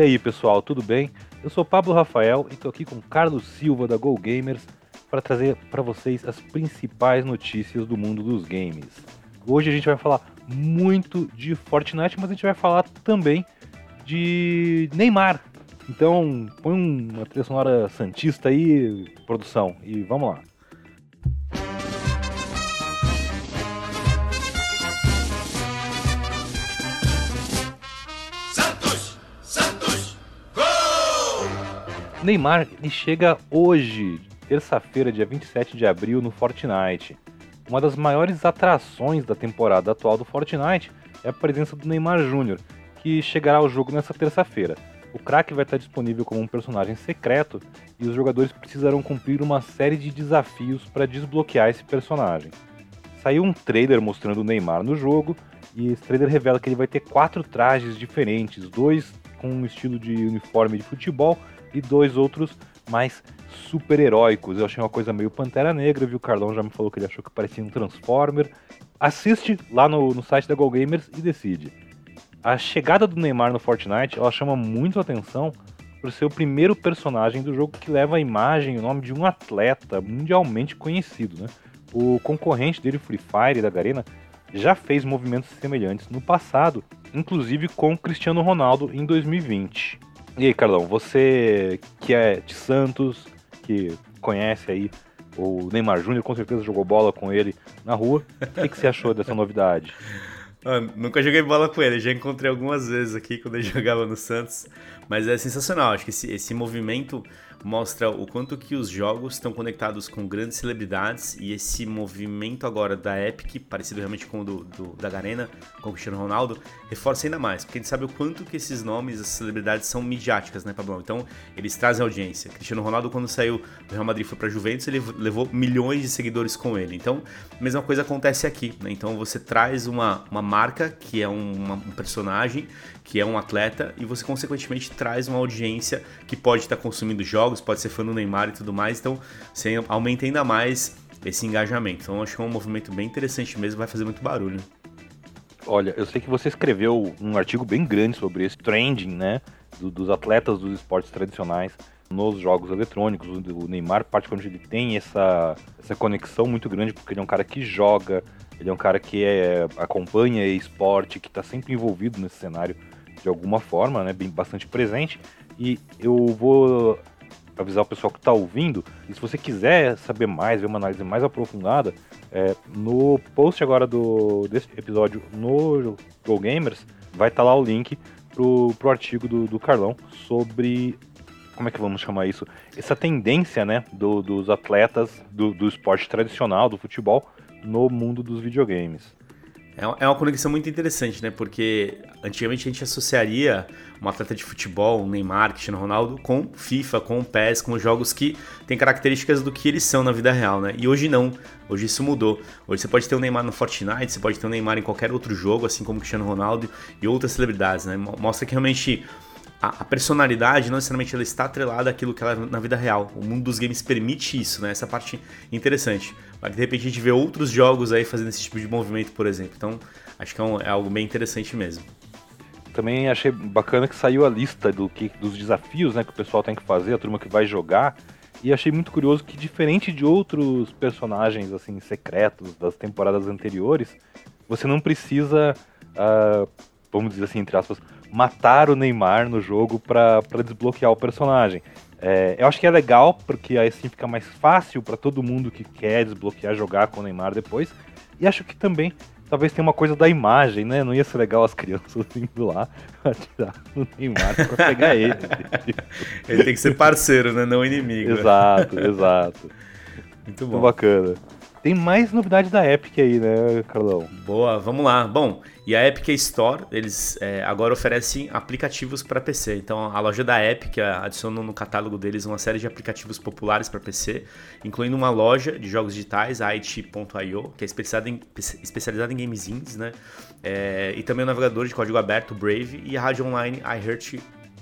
E aí, pessoal, tudo bem? Eu sou Pablo Rafael e estou aqui com Carlos Silva da Go Gamers para trazer para vocês as principais notícias do mundo dos games. Hoje a gente vai falar muito de Fortnite, mas a gente vai falar também de Neymar. Então, põe uma trilha sonora santista aí, produção, e vamos lá. Neymar ele chega hoje, terça-feira, dia 27 de abril, no Fortnite. Uma das maiores atrações da temporada atual do Fortnite é a presença do Neymar Jr., que chegará ao jogo nessa terça-feira. O craque vai estar disponível como um personagem secreto e os jogadores precisarão cumprir uma série de desafios para desbloquear esse personagem. Saiu um trailer mostrando o Neymar no jogo e esse trailer revela que ele vai ter quatro trajes diferentes, dois com um estilo de uniforme de futebol e dois outros mais super-heróicos. Eu achei uma coisa meio Pantera Negra, viu? O Carlão já me falou que ele achou que parecia um Transformer. Assiste lá no, no site da Go Gamers e decide. A chegada do Neymar no Fortnite, ela chama muito atenção por ser o primeiro personagem do jogo que leva a imagem e o nome de um atleta mundialmente conhecido, né? O concorrente dele, Free Fire da Garena, já fez movimentos semelhantes no passado, inclusive com Cristiano Ronaldo em 2020. E aí, Carlão, você que é de Santos, que conhece aí o Neymar Júnior, com certeza jogou bola com ele na rua. O que, que você achou dessa novidade? Nunca joguei bola com ele, já encontrei algumas vezes aqui quando ele jogava no Santos, mas é sensacional, acho que esse, esse movimento mostra o quanto que os jogos estão conectados com grandes celebridades e esse movimento agora da Epic, parecido realmente com o do, do, da Garena, com o Cristiano Ronaldo, reforça ainda mais, porque a gente sabe o quanto que esses nomes, as celebridades são midiáticas, né, Pablo? Então, eles trazem audiência. Cristiano Ronaldo, quando saiu do Real Madrid foi para Juventus, ele levou milhões de seguidores com ele. Então, a mesma coisa acontece aqui, né? Então, você traz uma, uma marca que é um, uma, um personagem, que é um atleta, e você, consequentemente, traz uma audiência que pode estar consumindo jogos jogos, pode ser fã do Neymar e tudo mais, então você aumenta ainda mais esse engajamento. Então acho que é um movimento bem interessante mesmo, vai fazer muito barulho. Olha, eu sei que você escreveu um artigo bem grande sobre esse trending, né, do, dos atletas dos esportes tradicionais nos jogos eletrônicos. O Neymar, particularmente, ele tem essa, essa conexão muito grande, porque ele é um cara que joga, ele é um cara que é, acompanha esporte, que está sempre envolvido nesse cenário de alguma forma, né, bem, bastante presente. E eu vou avisar o pessoal que está ouvindo. E se você quiser saber mais, ver uma análise mais aprofundada, é, no post agora do, desse episódio no Go Gamers, vai estar tá lá o link pro, pro artigo do, do Carlão sobre como é que vamos chamar isso? Essa tendência, né, do, dos atletas do, do esporte tradicional, do futebol, no mundo dos videogames. É, é uma conexão muito interessante, né? Porque antigamente a gente associaria um atleta de futebol, um Neymar, Cristiano Ronaldo, com FIFA, com PES, com jogos que têm características do que eles são na vida real, né? E hoje não. Hoje isso mudou. Hoje você pode ter o um Neymar no Fortnite, você pode ter o um Neymar em qualquer outro jogo, assim como Cristiano Ronaldo e outras celebridades, né? Mostra que realmente a, personalidade não necessariamente ela está atrelada àquilo que ela é na vida real. O mundo dos games permite isso, né? Essa parte interessante. Mas de repente a gente vê outros jogos aí fazendo esse tipo de movimento, por exemplo. Então, acho que é, um, é algo bem interessante mesmo. Também achei bacana que saiu a lista do que, dos desafios né, que o pessoal tem que fazer, a turma que vai jogar. E achei muito curioso que, diferente de outros personagens assim secretos das temporadas anteriores, você não precisa, uh, vamos dizer assim, entre aspas, matar o Neymar no jogo para desbloquear o personagem. É, eu acho que é legal, porque aí assim fica mais fácil para todo mundo que quer desbloquear, jogar com o Neymar depois. E acho que também talvez tenha uma coisa da imagem, né? Não ia ser legal as crianças indo lá atirar no Neymar pra pegar ele. ele tem que ser parceiro, né? Não inimigo. Exato, exato. Muito bom. Muito bacana. Tem mais novidade da Epic aí, né, Carlão? Boa, vamos lá. Bom, e a Epic Store, eles é, agora oferecem aplicativos para PC. Então, a loja da Epic adicionou no catálogo deles uma série de aplicativos populares para PC, incluindo uma loja de jogos digitais, a it.io, que é especializada em, especializada em games indies, né? É, e também o navegador de código aberto, Brave, e a rádio online iHeart,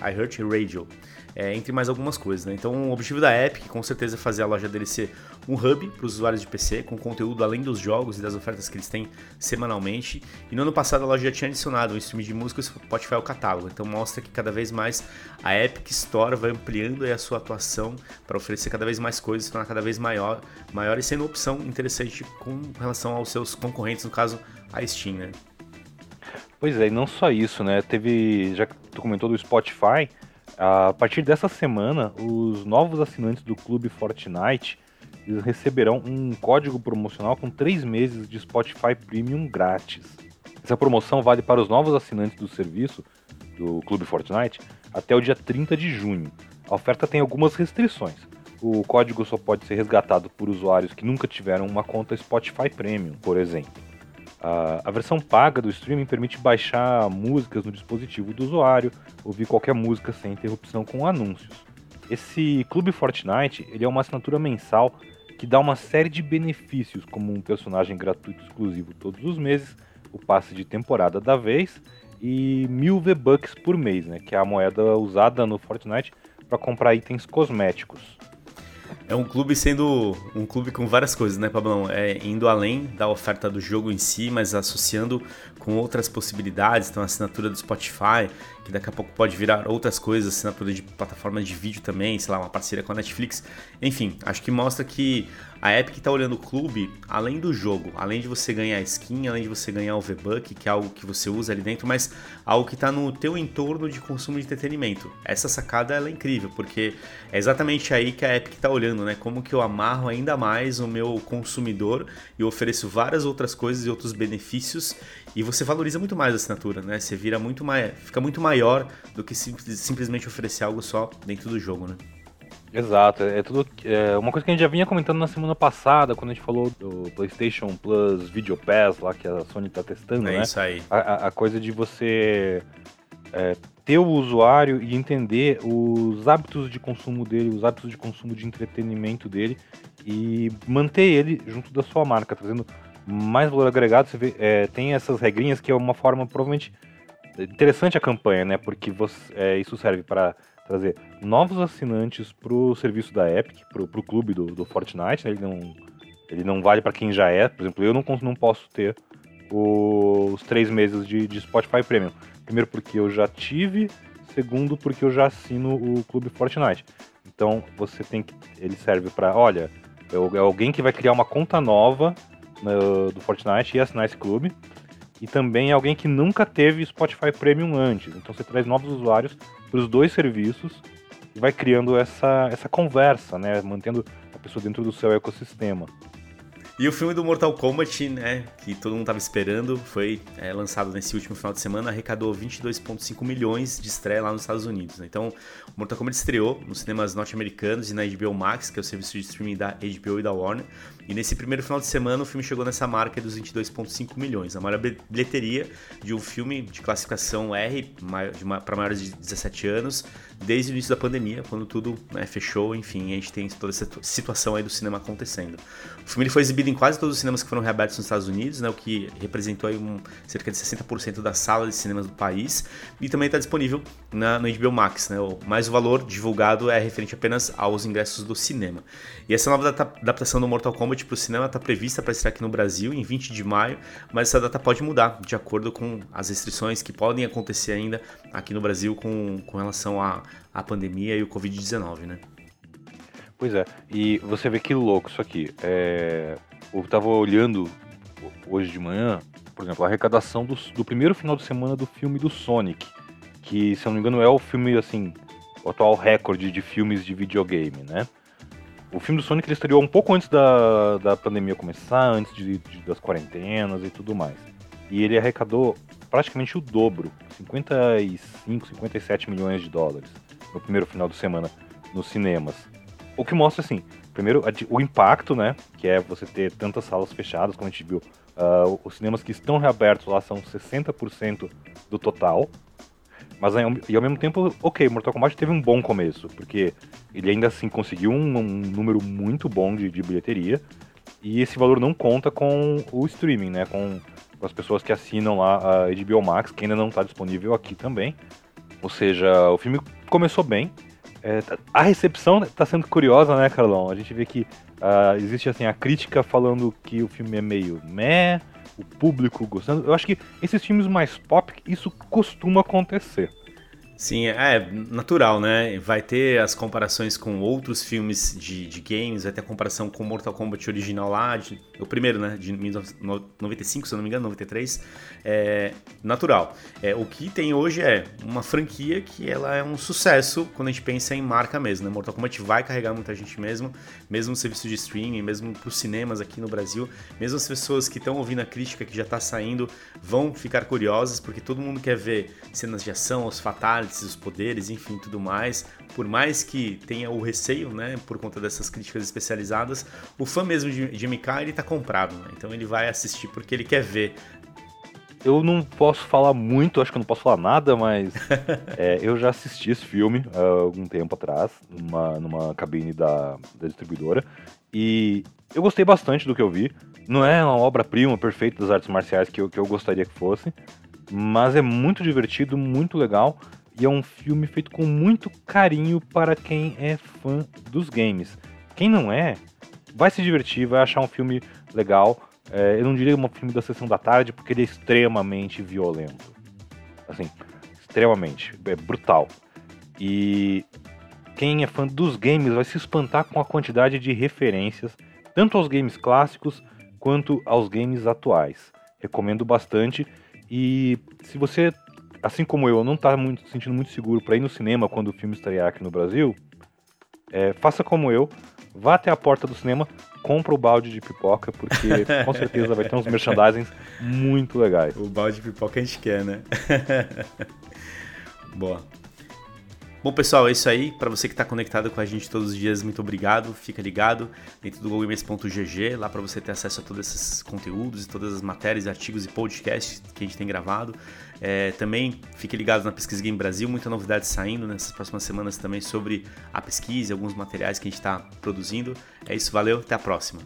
iHeart Radio. é, entre mais algumas coisas. Né? Então, o objetivo da Epic, com certeza, é fazer a loja dele ser um hub para os usuários de PC, com conteúdo além dos jogos e das ofertas que eles têm semanalmente. E no ano passado, a loja já tinha adicionado um stream de música e Spotify ao catálogo. Então, mostra que cada vez mais a Epic Store vai ampliando a sua atuação para oferecer cada vez mais coisas, tornar cada vez maior, maior e sendo opção interessante com relação aos seus concorrentes, no caso, a Steam, né? Pois é, e não só isso, né? Teve, já que tu comentou do Spotify, a partir dessa semana, os novos assinantes do Clube Fortnite eles receberão um código promocional com 3 meses de Spotify Premium grátis. Essa promoção vale para os novos assinantes do serviço do Clube Fortnite até o dia 30 de junho. A oferta tem algumas restrições. O código só pode ser resgatado por usuários que nunca tiveram uma conta Spotify Premium, por exemplo. A, versão paga do streaming permite baixar músicas no dispositivo do usuário, ouvir qualquer música sem interrupção com anúncios. Esse Clube Fortnite ele é uma assinatura mensal que dá uma série de benefícios, como um personagem gratuito exclusivo todos os meses, o passe de temporada da vez e mil V-Bucks por mês, né, que é a moeda usada no Fortnite para comprar itens cosméticos. É um clube sendo um clube com várias coisas, né, Pablão? É indo além da oferta do jogo em si, mas associando com outras possibilidades. Então, a assinatura do Spotify, que daqui a pouco pode virar outras coisas, assinatura de plataformas de vídeo também, sei lá, uma parceria com a Netflix. Enfim, acho que mostra que a Epic está olhando o clube além do jogo, além de você ganhar skin, além de você ganhar o V-Buck, que é algo que você usa ali dentro, mas algo que está no teu entorno de consumo de entretenimento. Essa sacada é incrível, porque é exatamente aí que a Epic está olhando, né? Como que eu amarro ainda mais o meu consumidor e ofereço várias outras coisas e outros benefícios e você valoriza muito mais a assinatura, né? Você vira muito mais, fica muito maior do que simplesmente oferecer algo só dentro do jogo, né? Exato, é tudo. É uma coisa que a gente já vinha comentando na semana passada, quando a gente falou do PlayStation Plus Video Pass, lá que a Sony tá testando, é né? Isso aí. A, a coisa de você é, ter o usuário e entender os hábitos de consumo dele, os hábitos de consumo de entretenimento dele e manter ele junto da sua marca, trazendo mais valor agregado. Você vê, é, tem essas regrinhas que é uma forma provavelmente interessante a campanha, né? Porque você, é, isso serve para trazer novos assinantes pro serviço da Epic, pro, pro clube do, do Fortnite, né? ele não ele não vale para quem já é, por exemplo, eu não, não posso ter os três meses de, de Spotify Premium. Primeiro porque eu já tive, segundo porque eu já assino o clube Fortnite. Então você tem que, ele serve para, olha, é, é alguém que vai criar uma conta nova no, do Fortnite e assinar esse clube. E também é alguém que nunca teve Spotify Premium antes. Então você traz novos usuários para os dois serviços e vai criando essa, essa conversa, né? Mantendo a pessoa dentro do seu ecossistema. E o filme do Mortal Kombat, né, que todo mundo estava esperando, foi é, lançado nesse último final de semana, arrecadou 22,5 milhões de estreia lá nos Estados Unidos. Né? Então, o Mortal Kombat estreou nos cinemas norte-americanos e na HBO Max, que é o serviço de streaming da HBO e da Warner. E nesse primeiro final de semana, o filme chegou nessa marca dos 22,5 milhões, a maior bilheteria de um filme de classificação R para maiores de 17 anos, desde o início da pandemia, quando tudo né, fechou. Enfim, a gente tem toda essa situação aí do cinema acontecendo. O filme foi exibido em quase todos os cinemas que foram reabertos nos Estados Unidos, né, o que representou aí um, cerca de 60% das salas de cinemas do país, e também está disponível na, no HBO Max. Né, mas o valor divulgado é referente apenas aos ingressos do cinema. E essa nova adaptação do Mortal Kombat para o cinema está prevista para estrear aqui no Brasil em 20 de maio, mas essa data pode mudar de acordo com as restrições que podem acontecer ainda aqui no Brasil com, com relação à, à pandemia e o Covid-19, né? Pois é, e você vê que louco isso aqui. É... Eu estava olhando hoje de manhã, por exemplo, a arrecadação do, do primeiro final de semana do filme do Sonic, que, se eu não me engano, é o filme, assim, o atual recorde de filmes de videogame, né? O filme do Sonic ele estreou um pouco antes da, da pandemia começar, antes de, de, das quarentenas e tudo mais. E ele arrecadou praticamente o dobro, 55, 57 milhões de dólares no primeiro final de semana nos cinemas. O que mostra, assim, primeiro o impacto, né, que é você ter tantas salas fechadas, como a gente viu. Uh, os cinemas que estão reabertos lá são 60% do total, mas e ao mesmo tempo, ok, Mortal Kombat teve um bom começo, porque ele ainda assim conseguiu um, um número muito bom de, de, bilheteria, e esse valor não conta com o streaming, né? Com, as pessoas que assinam lá a HBO Max, que ainda não está disponível aqui também. Ou seja, o filme começou bem, É, a recepção está sendo curiosa, né, Carlão? A gente vê que uh, existe assim a crítica falando que o filme é meio meh, o público gostando. Eu acho que esses filmes mais pop, isso costuma acontecer. Sim, é, é natural, né? Vai ter as comparações com outros filmes de, de games, vai ter a comparação com Mortal Kombat original lá, de, o primeiro, né? De 1995, se eu não me engano, 93. É natural. É, o que tem hoje é uma franquia que ela é um sucesso quando a gente pensa em marca mesmo, né? Mortal Kombat vai carregar muita gente mesmo, mesmo serviço de streaming, mesmo para os cinemas aqui no Brasil, mesmo as pessoas que estão ouvindo a crítica que já está saindo vão ficar curiosas, porque todo mundo quer ver cenas de ação, os fatalities, os poderes, enfim, tudo mais. Por mais que tenha o receio, né, por conta dessas críticas especializadas, o fã mesmo de, de MK, ele tá comprado, né? Então ele vai assistir porque ele quer ver. Eu não posso falar muito, acho que eu não posso falar nada, mas é, eu já assisti esse filme há algum tempo atrás, numa, numa cabine da, da distribuidora, e eu gostei bastante do que eu vi. Não é uma obra-prima perfeita das artes marciais que eu, que eu gostaria que fosse, mas é muito divertido, muito legal. E é um filme feito com muito carinho para quem é fã dos games. Quem não é, vai se divertir, vai achar um filme legal. É, eu não diria um filme da sessão da tarde, porque ele é extremamente violento. Assim, extremamente. É brutal. E quem é fã dos games vai se espantar com a quantidade de referências, tanto aos games clássicos quanto aos games atuais. Recomendo bastante. E se você assim como eu, não tá muito, sentindo muito seguro para ir no cinema quando o filme estrear aqui no Brasil, é, faça como eu, vá até a porta do cinema, compra o balde de pipoca, porque com certeza vai ter uns merchandisings muito legais. O balde de pipoca a gente quer, né? Boa. Bom, pessoal, é isso aí. Para você que está conectado com a gente todos os dias, muito obrigado. Fica ligado dentro do gogames.gg, lá para você ter acesso a todos esses conteúdos e todas as matérias, artigos e podcasts que a gente tem gravado. É, também fique ligado na Pesquisa Game Brasil, muita novidade saindo nessas próximas semanas também sobre a pesquisa e alguns materiais que a gente está produzindo. É isso, valeu, até a próxima.